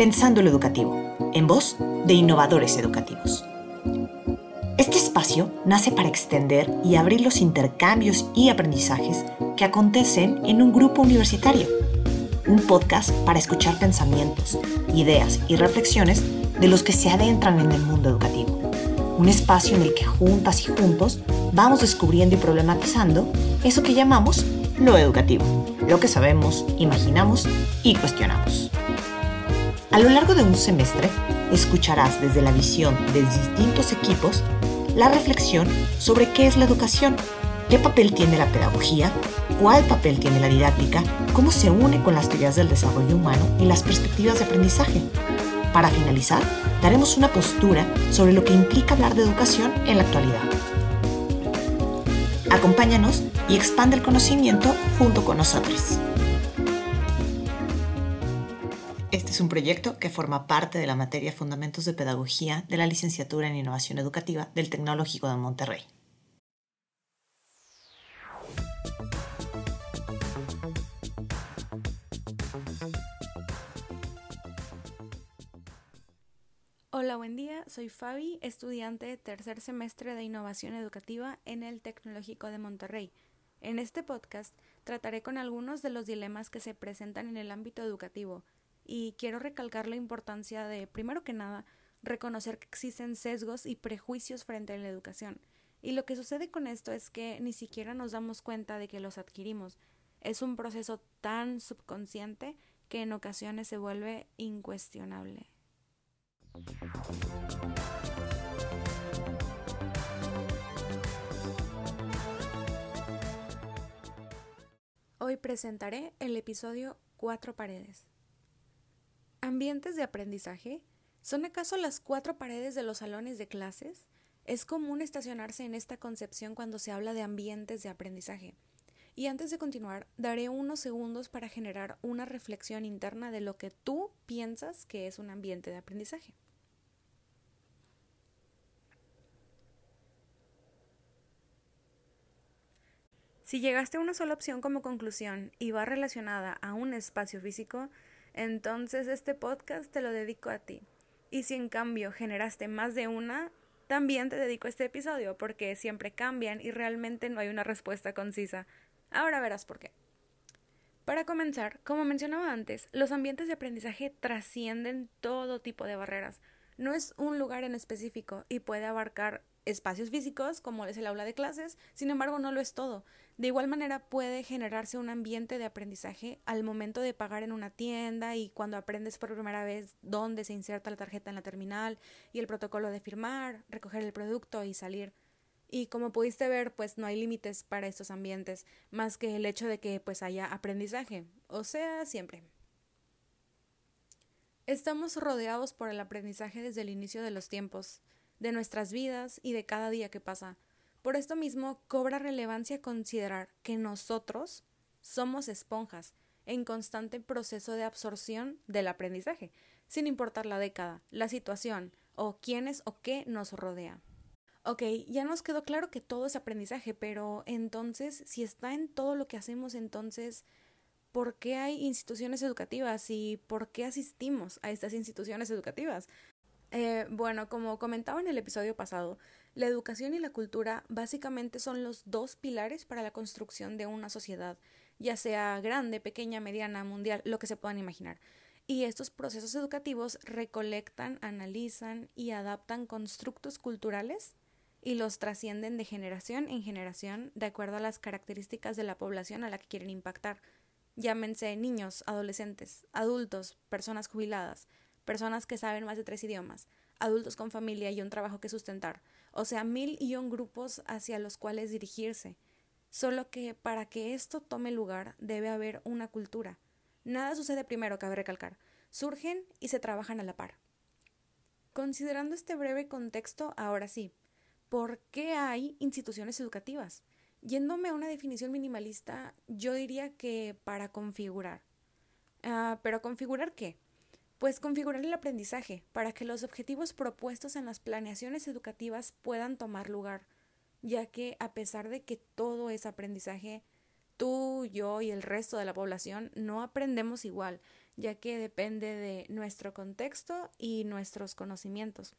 Pensando lo Educativo, en voz de innovadores educativos. Este espacio nace para extender y abrir los intercambios y aprendizajes que acontecen en un grupo universitario. Un podcast para escuchar pensamientos, ideas y reflexiones de los que se adentran en el mundo educativo. Un espacio en el que juntas y juntos vamos descubriendo y problematizando eso que llamamos lo educativo, lo que sabemos, imaginamos y cuestionamos. A lo largo de un semestre, escucharás desde la visión de distintos equipos la reflexión sobre qué es la educación, qué papel tiene la pedagogía, cuál papel tiene la didáctica, cómo se une con las teorías del desarrollo humano y las perspectivas de aprendizaje. Para finalizar, daremos una postura sobre lo que implica hablar de educación en la actualidad. Acompáñanos y expande el conocimiento junto con nosotros. Este es un proyecto que forma parte de la materia Fundamentos de Pedagogía de la Licenciatura en Innovación Educativa del Tecnológico de Monterrey. Hola, buen día. Soy Fabi, estudiante de tercer semestre de Innovación Educativa en el Tecnológico de Monterrey. En este podcast trataré con algunos de los dilemas que se presentan en el ámbito educativo y quiero recalcar la importancia de, primero que nada, reconocer que existen sesgos y prejuicios frente a la educación. Y lo que sucede con esto es que ni siquiera nos damos cuenta de que los adquirimos. Es un proceso tan subconsciente que en ocasiones se vuelve incuestionable. Hoy presentaré el episodio Cuatro Paredes. ¿Ambientes de aprendizaje? ¿Son acaso las cuatro paredes de los salones de clases? Es común estacionarse en esta concepción cuando se habla de ambientes de aprendizaje. Y antes de continuar, daré unos segundos para generar una reflexión interna de lo que tú piensas que es un ambiente de aprendizaje. Si llegaste a una sola opción como conclusión y va relacionada a un espacio físico, entonces este podcast te lo dedico a ti. Y si en cambio generaste más de una, también te dedico a este episodio porque siempre cambian y realmente no hay una respuesta concisa. Ahora verás por qué. Para comenzar, como mencionaba antes, los ambientes de aprendizaje trascienden todo tipo de barreras. No es un lugar en específico y puede abarcar espacios físicos, como es el aula de clases, sin embargo no lo es todo. De igual manera puede generarse un ambiente de aprendizaje al momento de pagar en una tienda y cuando aprendes por primera vez dónde se inserta la tarjeta en la terminal y el protocolo de firmar, recoger el producto y salir. Y como pudiste ver, pues no hay límites para estos ambientes, más que el hecho de que pues haya aprendizaje, o sea, siempre. Estamos rodeados por el aprendizaje desde el inicio de los tiempos de nuestras vidas y de cada día que pasa. Por esto mismo cobra relevancia considerar que nosotros somos esponjas en constante proceso de absorción del aprendizaje, sin importar la década, la situación o quiénes o qué nos rodea. Ok, ya nos quedó claro que todo es aprendizaje, pero entonces, si está en todo lo que hacemos, entonces, ¿por qué hay instituciones educativas y por qué asistimos a estas instituciones educativas? Eh, bueno, como comentaba en el episodio pasado, la educación y la cultura básicamente son los dos pilares para la construcción de una sociedad, ya sea grande, pequeña, mediana, mundial, lo que se puedan imaginar. Y estos procesos educativos recolectan, analizan y adaptan constructos culturales y los trascienden de generación en generación de acuerdo a las características de la población a la que quieren impactar. Llámense niños, adolescentes, adultos, personas jubiladas, personas que saben más de tres idiomas, adultos con familia y un trabajo que sustentar, o sea, mil y un grupos hacia los cuales dirigirse. Solo que para que esto tome lugar debe haber una cultura. Nada sucede primero, cabe recalcar. Surgen y se trabajan a la par. Considerando este breve contexto, ahora sí, ¿por qué hay instituciones educativas? Yéndome a una definición minimalista, yo diría que para configurar. Ah, ¿Pero configurar qué? Pues configurar el aprendizaje para que los objetivos propuestos en las planeaciones educativas puedan tomar lugar, ya que a pesar de que todo es aprendizaje, tú, yo y el resto de la población no aprendemos igual, ya que depende de nuestro contexto y nuestros conocimientos.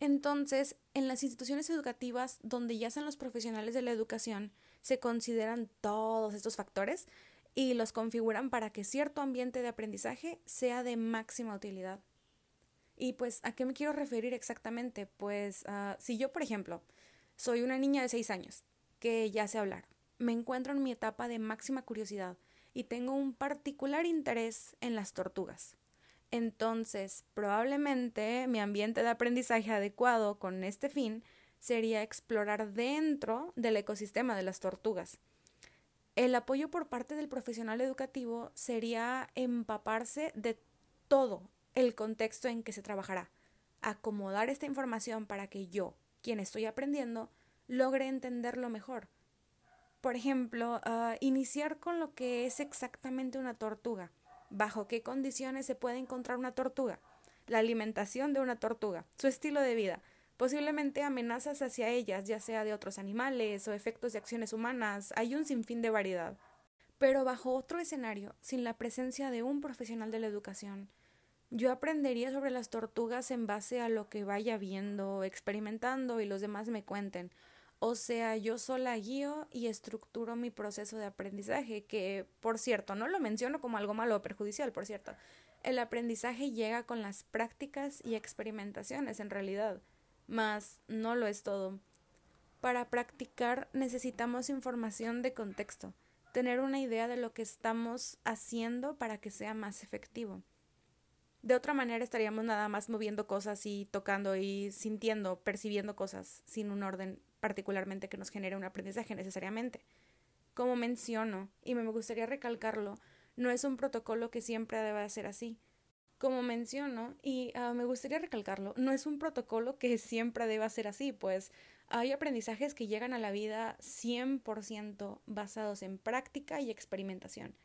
Entonces, en las instituciones educativas donde ya son los profesionales de la educación, se consideran todos estos factores y los configuran para que cierto ambiente de aprendizaje sea de máxima utilidad. Y pues, ¿a qué me quiero referir exactamente? Pues, uh, si yo, por ejemplo, soy una niña de 6 años que ya sé hablar, me encuentro en mi etapa de máxima curiosidad y tengo un particular interés en las tortugas. Entonces, probablemente mi ambiente de aprendizaje adecuado con este fin sería explorar dentro del ecosistema de las tortugas. El apoyo por parte del profesional educativo sería empaparse de todo el contexto en que se trabajará, acomodar esta información para que yo, quien estoy aprendiendo, logre entenderlo mejor. Por ejemplo, uh, iniciar con lo que es exactamente una tortuga. ¿Bajo qué condiciones se puede encontrar una tortuga? La alimentación de una tortuga, su estilo de vida, posiblemente amenazas hacia ellas, ya sea de otros animales o efectos de acciones humanas, hay un sinfín de variedad. Pero bajo otro escenario, sin la presencia de un profesional de la educación, yo aprendería sobre las tortugas en base a lo que vaya viendo, experimentando y los demás me cuenten. O sea, yo sola guío y estructuro mi proceso de aprendizaje, que, por cierto, no lo menciono como algo malo o perjudicial, por cierto. El aprendizaje llega con las prácticas y experimentaciones, en realidad mas no lo es todo. Para practicar necesitamos información de contexto, tener una idea de lo que estamos haciendo para que sea más efectivo. De otra manera estaríamos nada más moviendo cosas y tocando y sintiendo, percibiendo cosas sin un orden particularmente que nos genere un aprendizaje necesariamente. Como menciono, y me gustaría recalcarlo, no es un protocolo que siempre deba ser así. Como menciono, y ah, me gustaría recalcarlo, no es un protocolo que siempre deba ser así, pues hay aprendizajes que llegan a la vida 100% basados en práctica y experimentación,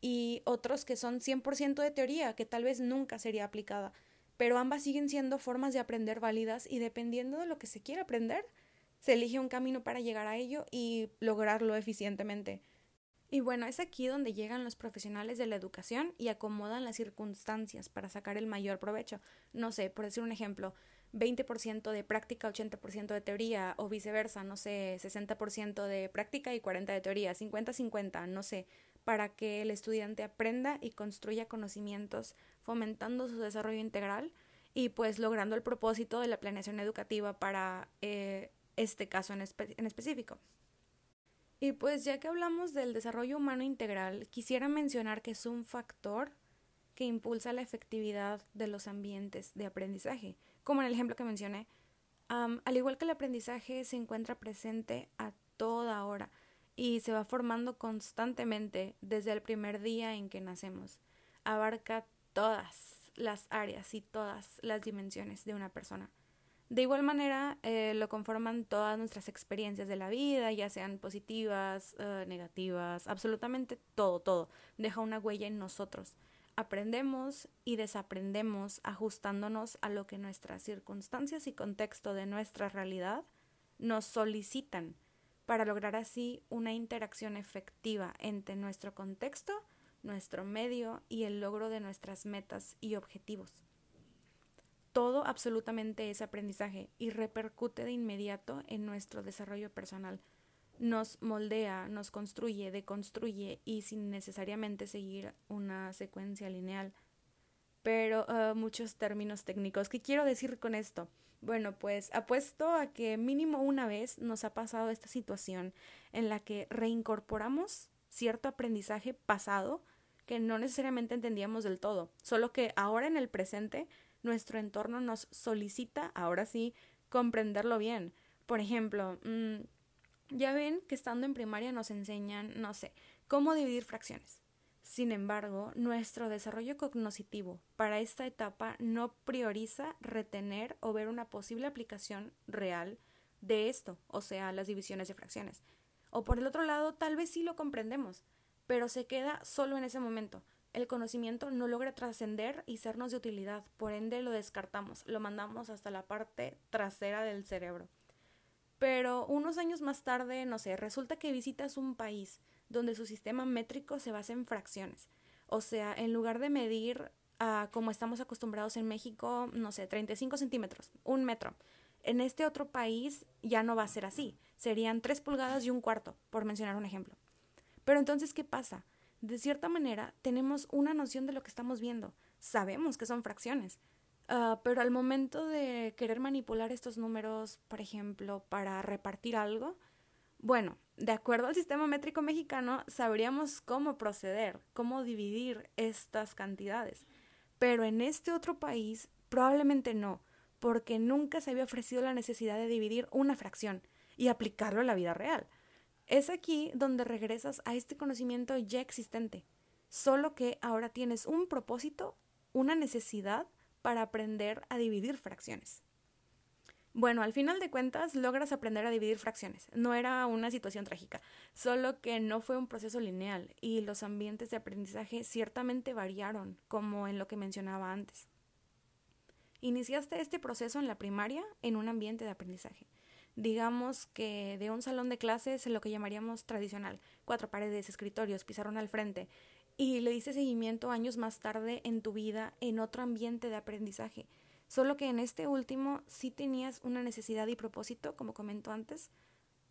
y otros que son 100% de teoría, que tal vez nunca sería aplicada, pero ambas siguen siendo formas de aprender válidas y dependiendo de lo que se quiera aprender, se elige un camino para llegar a ello y lograrlo eficientemente. Y bueno, es aquí donde llegan los profesionales de la educación y acomodan las circunstancias para sacar el mayor provecho. No sé, por decir un ejemplo, 20% de práctica, 80% de teoría o viceversa, no sé, 60% de práctica y 40% de teoría, 50-50, no sé, para que el estudiante aprenda y construya conocimientos fomentando su desarrollo integral y pues logrando el propósito de la planeación educativa para eh, este caso en, en específico. Y pues ya que hablamos del desarrollo humano integral, quisiera mencionar que es un factor que impulsa la efectividad de los ambientes de aprendizaje, como en el ejemplo que mencioné. al igual que el aprendizaje se encuentra presente a toda hora y se va formando constantemente desde el primer día en que nacemos. Abarca todas las áreas y todas las dimensiones de una persona. De igual manera, eh, lo conforman todas nuestras experiencias de la vida, ya sean positivas, eh, negativas, absolutamente todo, todo. Deja una huella en nosotros. Aprendemos y desaprendemos ajustándonos a lo que nuestras circunstancias y contexto de nuestra realidad nos solicitan para lograr así una interacción efectiva entre nuestro contexto, nuestro medio y el logro de nuestras metas y objetivos todo absolutamente es aprendizaje y repercute de inmediato en nuestro desarrollo personal. Nos moldea, nos construye, deconstruye y sin necesariamente seguir una secuencia lineal. Pero uh, muchos términos técnicos. ¿Qué quiero decir con esto? Bueno, pues apuesto a que mínimo una vez nos ha pasado esta situación en la que reincorporamos cierto aprendizaje pasado que no necesariamente entendíamos del todo, solo que ahora en el presente nuestro entorno nos solicita, ahora sí, comprenderlo bien. Por ejemplo, mm, ya ven que estando en primaria nos enseñan, no sé, cómo dividir fracciones. Sin embargo, nuestro desarrollo cognoscitivo para esta etapa no prioriza retener o ver una posible aplicación real de esto, o sea, las divisiones de fracciones. O por el otro lado, tal vez sí lo comprendemos, pero se queda solo en ese momento, el conocimiento no logra trascender y sernos de utilidad, por ende lo descartamos, lo mandamos hasta la parte trasera del cerebro. Pero unos años más tarde, no sé, resulta que visitas un país donde su sistema métrico se basa en fracciones. O sea, en lugar de medir como estamos acostumbrados en México, no sé, 35 centímetros, un metro. En este otro país ya no va a ser así. Serían 3 pulgadas y un cuarto, por mencionar un ejemplo. Pero entonces, ¿qué pasa? De cierta manera, tenemos una noción de lo que estamos viendo. Sabemos que son fracciones. Ah, pero al momento de querer manipular estos números, por ejemplo, para repartir algo, bueno, de acuerdo al sistema métrico mexicano, sabríamos cómo proceder, cómo dividir estas cantidades. Pero en este otro país probablemente no, porque nunca se había ofrecido la necesidad de dividir una fracción y aplicarlo a la vida real. Es aquí donde regresas a este conocimiento ya existente, solo que ahora tienes un propósito, una necesidad para aprender a dividir fracciones. Bueno, al final de cuentas logras aprender a dividir fracciones. No era una situación trágica, solo que no fue un proceso lineal y los ambientes de aprendizaje ciertamente variaron, como en lo que mencionaba antes. Iniciaste este proceso en la primaria en un ambiente de aprendizaje. Digamos que de un salón de clases, lo que llamaríamos tradicional, cuatro paredes, escritorios, pizarrón al frente, y le diste seguimiento años más tarde en tu vida en otro ambiente de aprendizaje Solo que en este último sí tenías una necesidad y propósito, como comentó antes,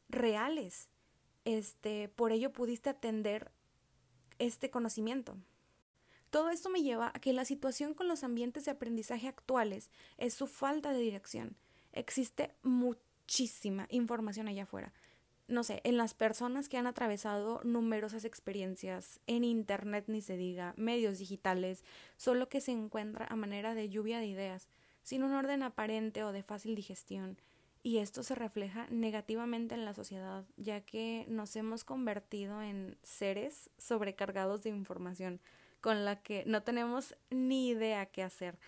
reales. Este, por ello pudiste atender este conocimiento. Todo esto me lleva a que la situación con los ambientes de aprendizaje actuales es su falta de dirección. Existe muchísima información allá afuera. No sé, en las personas que han atravesado numerosas experiencias, en Internet ni se diga, medios digitales, solo que se encuentra a manera de lluvia de ideas sin un orden aparente o de fácil digestión, y esto se refleja negativamente en la sociedad, ya que nos hemos convertido en seres sobrecargados de información, con la que no tenemos ni idea qué hacer.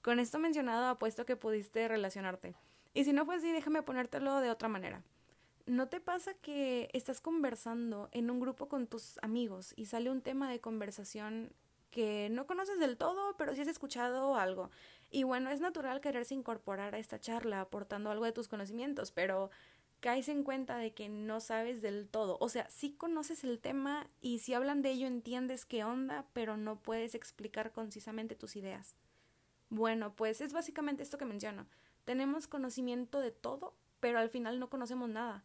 Con esto mencionado, apuesto que pudiste relacionarte. Y si no fue así, déjame ponértelo de otra manera. ¿No te pasa que estás conversando en un grupo con tus amigos y sale un tema de conversación que no conoces del todo, pero sí has escuchado algo? Y bueno, es natural quererse incorporar a esta charla aportando algo de tus conocimientos, pero caes en cuenta de que no sabes del todo. O sea, sí conoces el tema y si hablan de ello entiendes qué onda, pero no puedes explicar concisamente tus ideas. Bueno, pues es básicamente esto que menciono. Tenemos conocimiento de todo, pero al final no conocemos nada.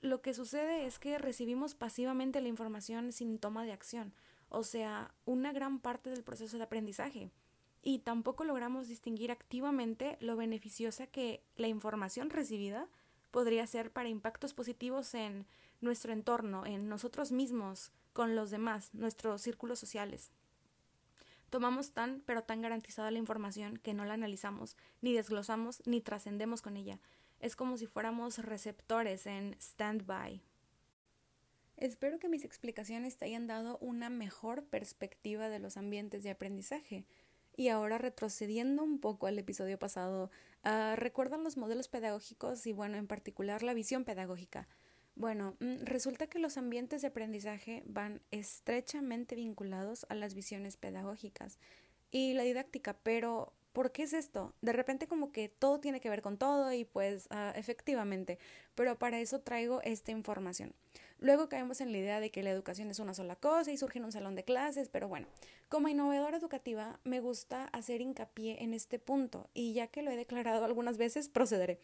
Lo que sucede es que recibimos pasivamente la información sin toma de acción, o sea, una gran parte del proceso de aprendizaje y tampoco logramos distinguir activamente lo beneficiosa que la información recibida podría ser para impactos positivos en nuestro entorno, en nosotros mismos, con los demás, nuestros círculos sociales. Tomamos tan, pero tan garantizada la información que no la analizamos, ni desglosamos, ni trascendemos con ella. Es como si fuéramos receptores en stand-by. Espero que mis explicaciones te hayan dado una mejor perspectiva de los ambientes de aprendizaje. Y ahora retrocediendo un poco al episodio pasado, uh, ¿recuerdan los modelos pedagógicos y bueno, en particular la visión pedagógica? Bueno, mm, resulta que los ambientes de aprendizaje van estrechamente vinculados a las visiones pedagógicas y la didáctica, pero ¿por qué es esto? De repente como que todo tiene que ver con todo y pues uh, efectivamente, pero para eso traigo esta información. Luego caemos en la idea de que la educación es una sola cosa y surge en un salón de clases, pero bueno, como innovadora educativa me gusta hacer hincapié en este punto y ya que lo he declarado algunas veces, procederé.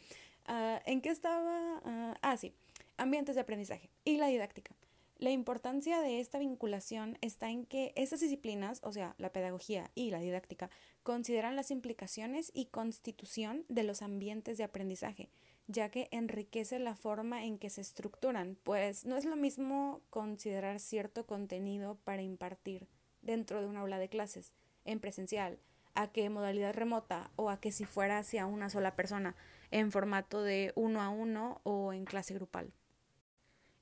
Ah, ¿En qué estaba? ah, ah sí, ambientes de aprendizaje y la didáctica. La importancia de esta vinculación está en que estas disciplinas, o sea, la pedagogía y la didáctica, consideran las implicaciones y constitución de los ambientes de aprendizaje ya que enriquece la forma en que se estructuran, pues no es lo mismo considerar cierto contenido para impartir dentro de una aula de clases, en presencial, a que modalidad remota o a que si fuera hacia una sola persona, en formato de uno a uno o en clase grupal.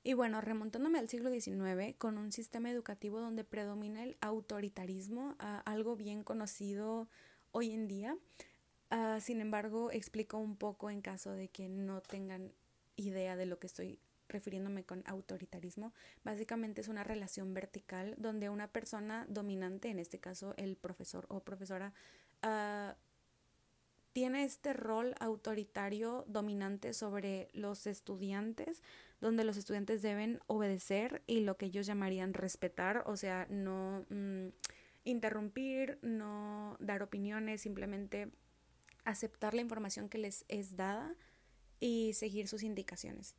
Y bueno, remontándome al siglo XIX, con un sistema educativo donde predomina el autoritarismo, algo bien conocido hoy en día, Ah, sin embargo, explico un poco en caso de que no tengan idea de lo que estoy refiriéndome con autoritarismo. Básicamente es una relación vertical donde una persona dominante, en este caso el profesor o profesora, uh, tiene este rol autoritario dominante sobre los estudiantes, donde los estudiantes deben obedecer y lo que ellos llamarían respetar, o sea, no mm, interrumpir, no dar opiniones, simplemente aceptar la información que les es dada y seguir sus indicaciones.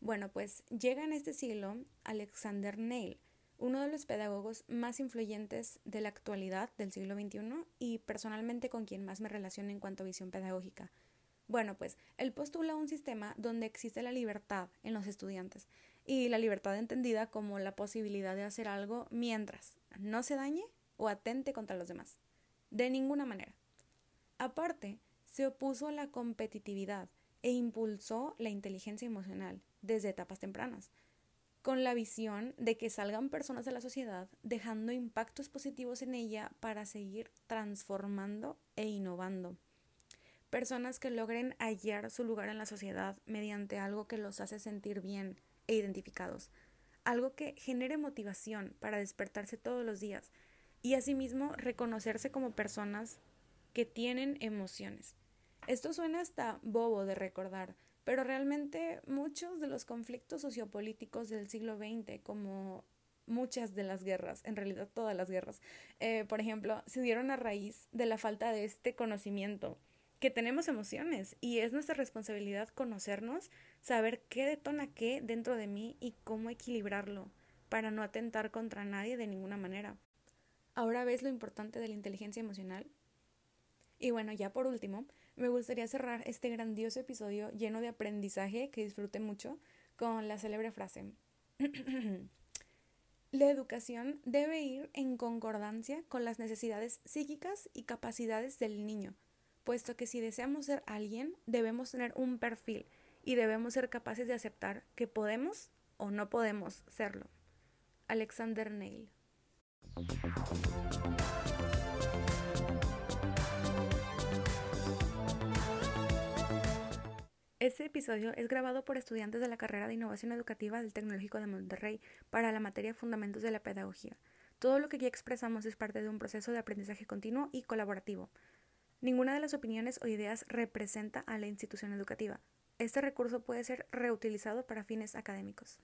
Bueno, pues llega en este siglo Alexander Neil, uno de los pedagogos más influyentes de la actualidad del siglo XXI y personalmente con quien más me relaciono en cuanto a visión pedagógica. Bueno, pues él postula un sistema donde existe la libertad en los estudiantes y la libertad entendida como la posibilidad de hacer algo mientras no se dañe o atente contra los demás. De ninguna manera. Aparte, se opuso a la competitividad e impulsó la inteligencia emocional desde etapas tempranas con la visión de que salgan personas de la sociedad dejando impactos positivos en ella para seguir transformando e innovando. Personas que logren hallar su lugar en la sociedad mediante algo que los hace sentir bien e identificados, algo que genere motivación para despertarse todos los días y asimismo reconocerse como personas que tienen emociones. Esto suena hasta bobo de recordar, pero realmente muchos de los conflictos sociopolíticos del siglo XX, como muchas de las guerras, en realidad todas las guerras, eh, por ejemplo, se dieron a raíz de la falta de este conocimiento, que tenemos emociones y es nuestra responsabilidad conocernos, saber qué detona qué dentro de mí y cómo equilibrarlo para no atentar contra nadie de ninguna manera. Ahora ves lo importante de la inteligencia emocional. Y bueno, ya por último, me gustaría cerrar este grandioso episodio lleno de aprendizaje que disfrute mucho con la célebre frase. La educación debe ir en concordancia con las necesidades psíquicas y capacidades del niño, puesto que si deseamos ser alguien, debemos tener un perfil y debemos ser capaces de aceptar que podemos o no podemos serlo. Alexander Neil. Este episodio es grabado por estudiantes de la carrera de Innovación Educativa del Tecnológico de Monterrey para la materia Fundamentos de la Pedagogía. Todo lo que aquí expresamos es parte de un proceso de aprendizaje continuo y colaborativo. Ninguna de las opiniones o ideas representa a la institución educativa. Este recurso puede ser reutilizado para fines académicos.